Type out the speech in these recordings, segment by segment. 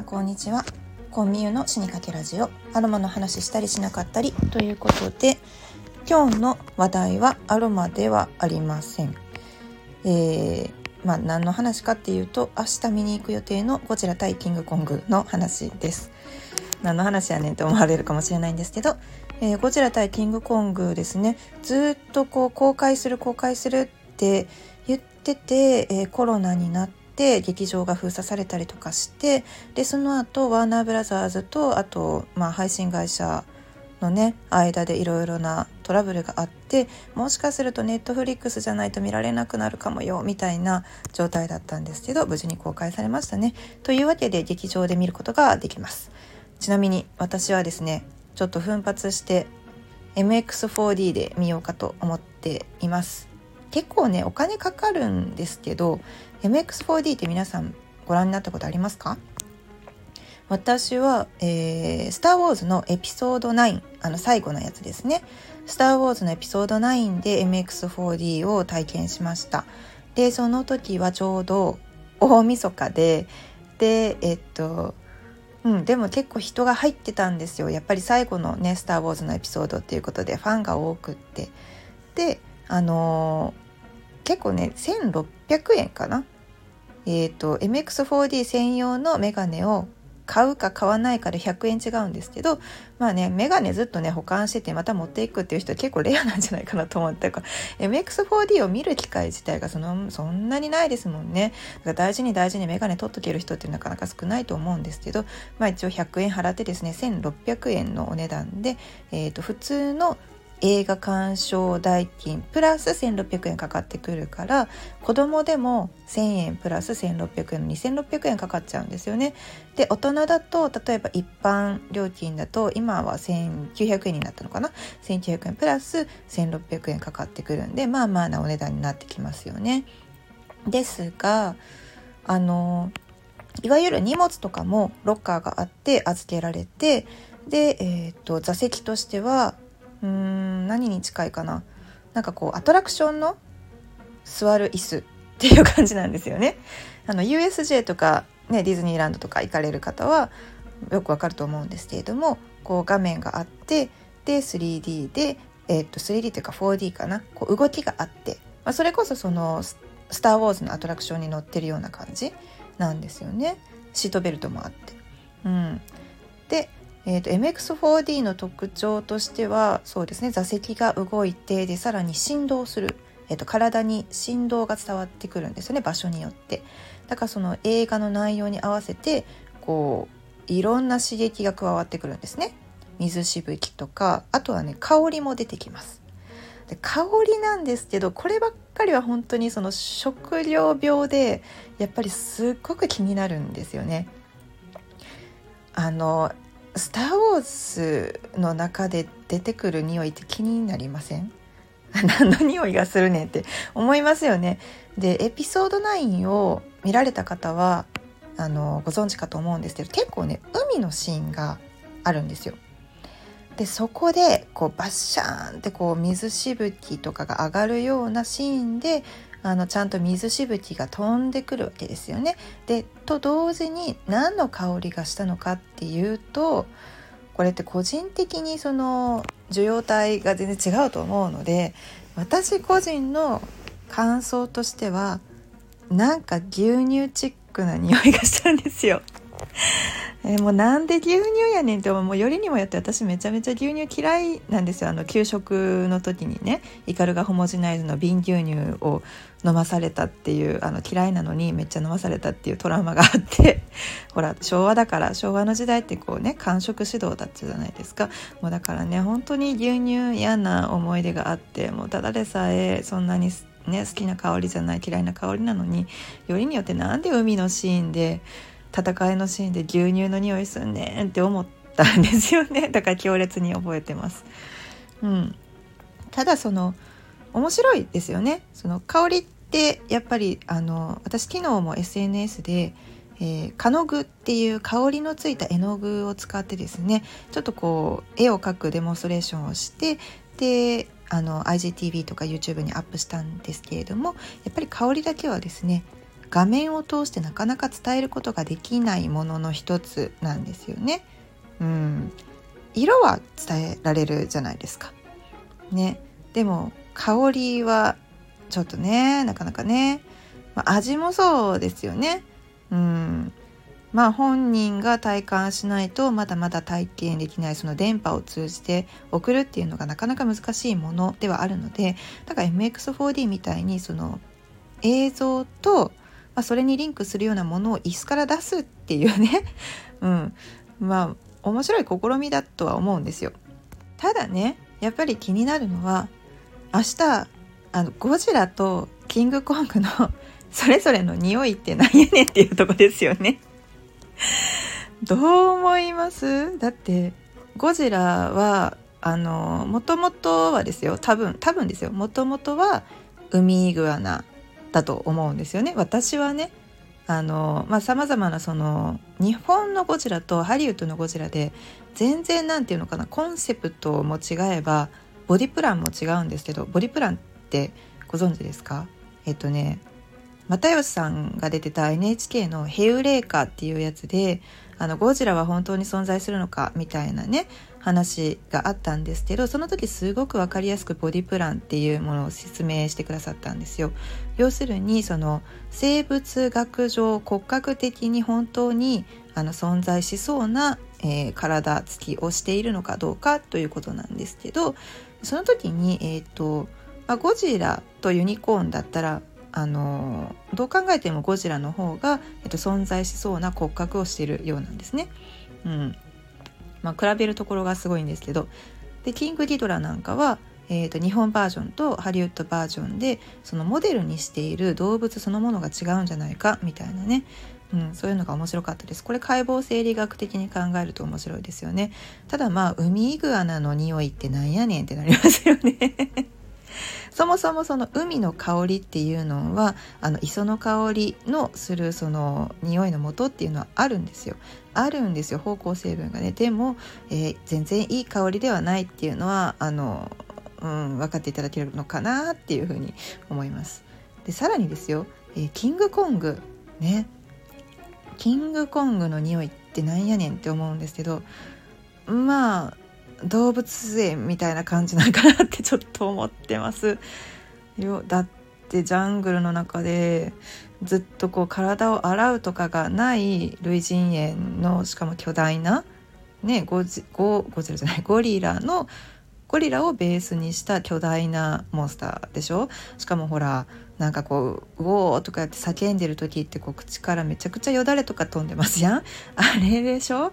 んこんにちは。コンミユの死にかけラジオ。アロマの話したりしなかったり。ということで今日の話題はアロマではありません。えー、まあ何の話かっていうと明日見に行く予定のゴジラ対キングコングの話です。何の話やねんって思われるかもしれないんですけど、えー、ゴジラ対キングコングですね。ずっとこう公開する公開するって言ってて、えー、コロナになって劇場が封鎖されたりとかしてでその後ワーナーブラザーズとあと、まあ、配信会社のね間でいろいろなトラブルがあってもしかするとネットフリックスじゃないと見られなくなるかもよみたいな状態だったんですけど無事に公開されましたね。というわけで劇場で見ることができます。ちなみに私はですねちょっと奮発して MX4D で見ようかと思っています結構ねお金かかるんですけど MX4D って皆さんご覧になったことありますか？私は、えー、スター・ウォーズのエピソード9あの最後のやつですね。スター・ウォーズのエピソード9で MX4D を体験しました。でその時はちょうど大晦日ででえっとうん、でも結構人が入ってたんですよ。やっぱり最後のね「スター・ウォーズ」のエピソードっていうことでファンが多くって。であのー、結構ね1600円かな？えっ、ー、と MX4D 専用のメガネを買うか買わないかで100円違うんですけどまあねメガネずっとね保管しててまた持っていくっていう人は結構レアなんじゃないかなと思ったから MX4D を見る機会自体がそのそんなにないですもんね。だから大事に大事にメガネ取っとける人ってなかなか少ないと思うんですけどまあ一応100円払ってですね1600円のお値段で、えー、と普通の映画鑑賞代金プラス1600円かかってくるから子供でも1000円プラス1600円2600円かかっちゃうんですよね。で大人だと例えば一般料金だと今は1900円になったのかな？1900円プラス1600円かかってくるんでまあまあなお値段になってきますよね。ですがあのいわゆる荷物とかもロッカーがあって預けられてで、えーと座席としてはうーん何に近いかな。なんかこうアトラクションの座る椅子っていう感じなんですよね。あの USJ とか、ね、ディズニーランドとか行かれる方はよくわかると思うんですけれどもこう画面があってで 3D で、えー、っと 3D というか 4D かな。こう動きがあって、まあ、それこそそのスター・ウォーズのアトラクションに乗ってるような感じなんですよね。シートベルトもあって。うん、でえーと、MX4D の特徴としてはそうですね座席が動いてでさらに振動する、えーと、体に振動が伝わってくるんですよね場所によって。だからその映画の内容に合わせてこういろんな刺激が加わってくるんですね。水しぶきとかあとはね香りも出てきます。で香りなんですけどこればっかりは本当にその食料病でやっぱりすっごく気になるんですよね。あのスター・ウォーズの中で出てくる匂いって気になりません？何の匂いがするねんって思いますよね。でエピソード9を見られた方はあのご存知かと思うんですけど結構ね海のシーンがあるんですよ。でそこでこうバッシャーンってこう水しぶきとかが上がるようなシーンであのちゃんと水しぶきが飛んでくるわけですよね。でと同時に何の香りがしたのかっていうとこれって個人的にその受容体が全然違うと思うので私個人の感想としてはなんか牛乳チックな匂いがしたんですよ。え、もうなんで牛乳やねんってもうよりにもよって私めちゃめちゃ牛乳嫌いなんですよ。あの給食の時にねイカルガホモジナイズの瓶牛乳を飲まされたっていうあの嫌いなのにめっちゃ飲まされたっていうトラウマがあって。ほら昭和だから昭和の時代ってこうね完食指導だったじゃないですか。もうだからね本当に牛乳嫌な思い出があってもうただでさえそんなにね好きな香りじゃない嫌いな香りなのによりによってなんで海のシーンで戦いのシーンで牛乳の匂いすんねんって思ったんですよね。だから強烈に覚えてます。うん、ただその面白いですよね。その香りってやっぱりあの私昨日も SNS でえー、カノグっていう香りのついた絵の具を使ってですねちょっとこう絵を描くデモンストレーションをしてであの IGTV とか YouTube にアップしたんですけれどもやっぱり香りだけはですね画面を通してなかなか伝えることができないものの一つなんですよね。うん、色は伝えられるじゃないですか。ね、でも香りはちょっとねなかなかね、まあ、味もそうですよね。うんまあ本人が体感しないとまだまだ体験できないその電波を通じて送るっていうのがなかなか難しいものではあるのでだから MX4D みたいにその映像と、あ、それにリンクするようなものを椅子から出すっていうね、うん、まあ面白い試みだとは思うんですよ。ただねやっぱり気になるのは明日あのゴジラとキングコングの それぞれの匂いって何やねんっていうとこですよね。どう思います？だってゴジラはあのもともとはですよ。多分多分ですよ。もともとはウミイグアナ。だと思うんですよね。私はねあのまあさまざまなその日本のゴジラとハリウッドのゴジラで全然何て言うのかなコンセプトも違えばボディプランも違うんですけどボディプランってご存知ですか？えっとね又吉さんが出てた NHK の「ヘウレーカー」っていうやつであのゴジラは本当に存在するのかみたいなね話があったんですけどその時すごく分かりやすくボディプランっていうものを説明してくださったんですよ。要するにその生物学上骨格的に本当にあの存在しそうな、えー、体つきをしているのかどうかということなんですけどその時に、えーとまあ、ゴジラとユニコーンだったらあのどう考えてもゴジラの方が、えっと、存在しそうな骨格をしているようなんですね。うんまあ、比べるところがすごいんですけどでキング・ギドラなんかは、えーと、日本バージョンとハリウッドバージョンでそのモデルにしている動物そのものが違うんじゃないかみたいなね、うん、そういうのが面白かったです。これ解剖生理学的に考えると面白いですよね。ただまあウミイグアナの匂いってなんやねんってなりますよねそもそもその海の香りっていうのはあの磯の香りのするその匂いの元っていうのはあるんですよ。あるんですよ芳香成分がね。でも、えー、全然いい香りではないっていうのはあの、うん、分かっていただけるのかなっていうふうに思います。でさらにですよ、えー、キングコングね。キングコングの匂いってなんやねんって思うんですけどまあ動物園みたいな感じなんかなってちょっと思ってます。よだってジャングルの中でずっとこう体を洗うとかがない類人猿のしかも巨大なねゴジゴゴジラじゃないゴリラのゴリラをベースにした巨大なモンスターでしょ？しかもほらなんかこう「ウォー」とかやって叫んでる時ってこう口からめちゃくちゃよだれとか飛んでますやん。あれでしょ？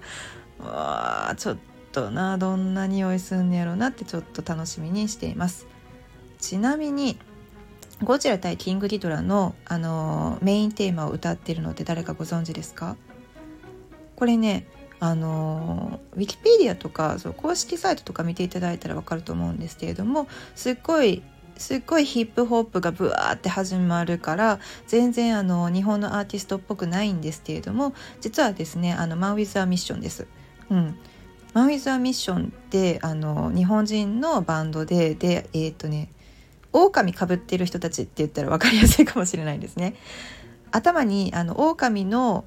わちょっとなどんな匂いすんねやろなってちょっと楽しみにしています。ちなみにゴジラ対キングギドラの、あの、メインテーマを歌ってるのって誰かご存知ですか？これねあのウィキペディアとかそう公式サイトとか見ていただいたら分かると思うんですけれどもすっごいすっごいヒップホップがブワーって始まるから全然あの日本のアーティストっぽくないんですけれども実はですねあのマン・ウィズ・ア・ミッションです。うん、マン・ウィズ・ア・ミッションってあの日本人のバンドででえっ、ー、とね狼かぶってる人たちって言ったら分かりやすいかもしれないですね。頭にあの狼の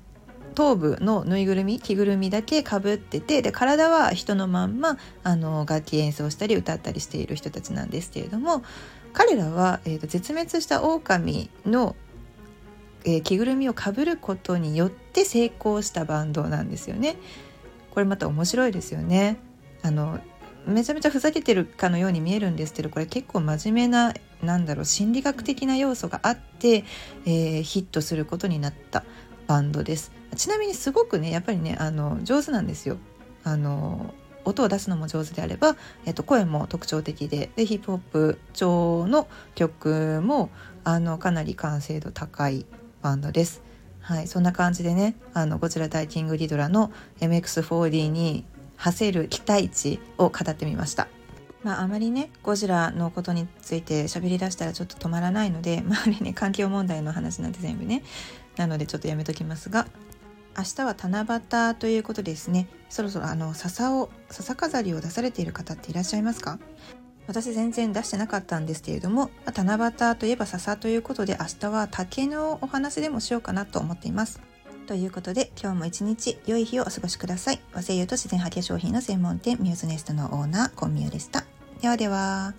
頭部のぬいぐるみ着ぐるみだけかぶっててで体は人のまんまあの楽器演奏したり歌ったりしている人たちなんですけれども彼らは、えーと、絶滅した狼の、えー、着ぐるみをかぶることによって成功したバンドなんですよね。これまた面白いですよね。あのめちゃめちゃふざけてるかのように見えるんですけどこれ結構真面目ななんだろう心理学的な要素があって、えー、ヒットすることになったバンドですちなみにすごくねやっぱりねあの上手なんですよあの音を出すのも上手であれば、えっと、声も特徴的ででヒップホップ調の曲もあのかなり完成度高いバンドです。はい、そんな感じでねあのゴジラ対キングリドラの MX4D に馳せる期待値を語ってみました。まあ、あまりねゴジラのことについて喋りだしたらちょっと止まらないので、まあ、あれね環境問題の話なんて全部ねなのでちょっとやめときますが明日は七夕ということですねそろそろあの笹を笹飾りを出されている方っていらっしゃいますか？私全然出してなかったんですけれども七夕といえば笹ということで明日は竹のお話でもしようかなと思っています。ということで今日も一日良い日をお過ごしください。和製油と自然派化粧品の専門店ミューズネストのオーナーコンミューでした。ではでは。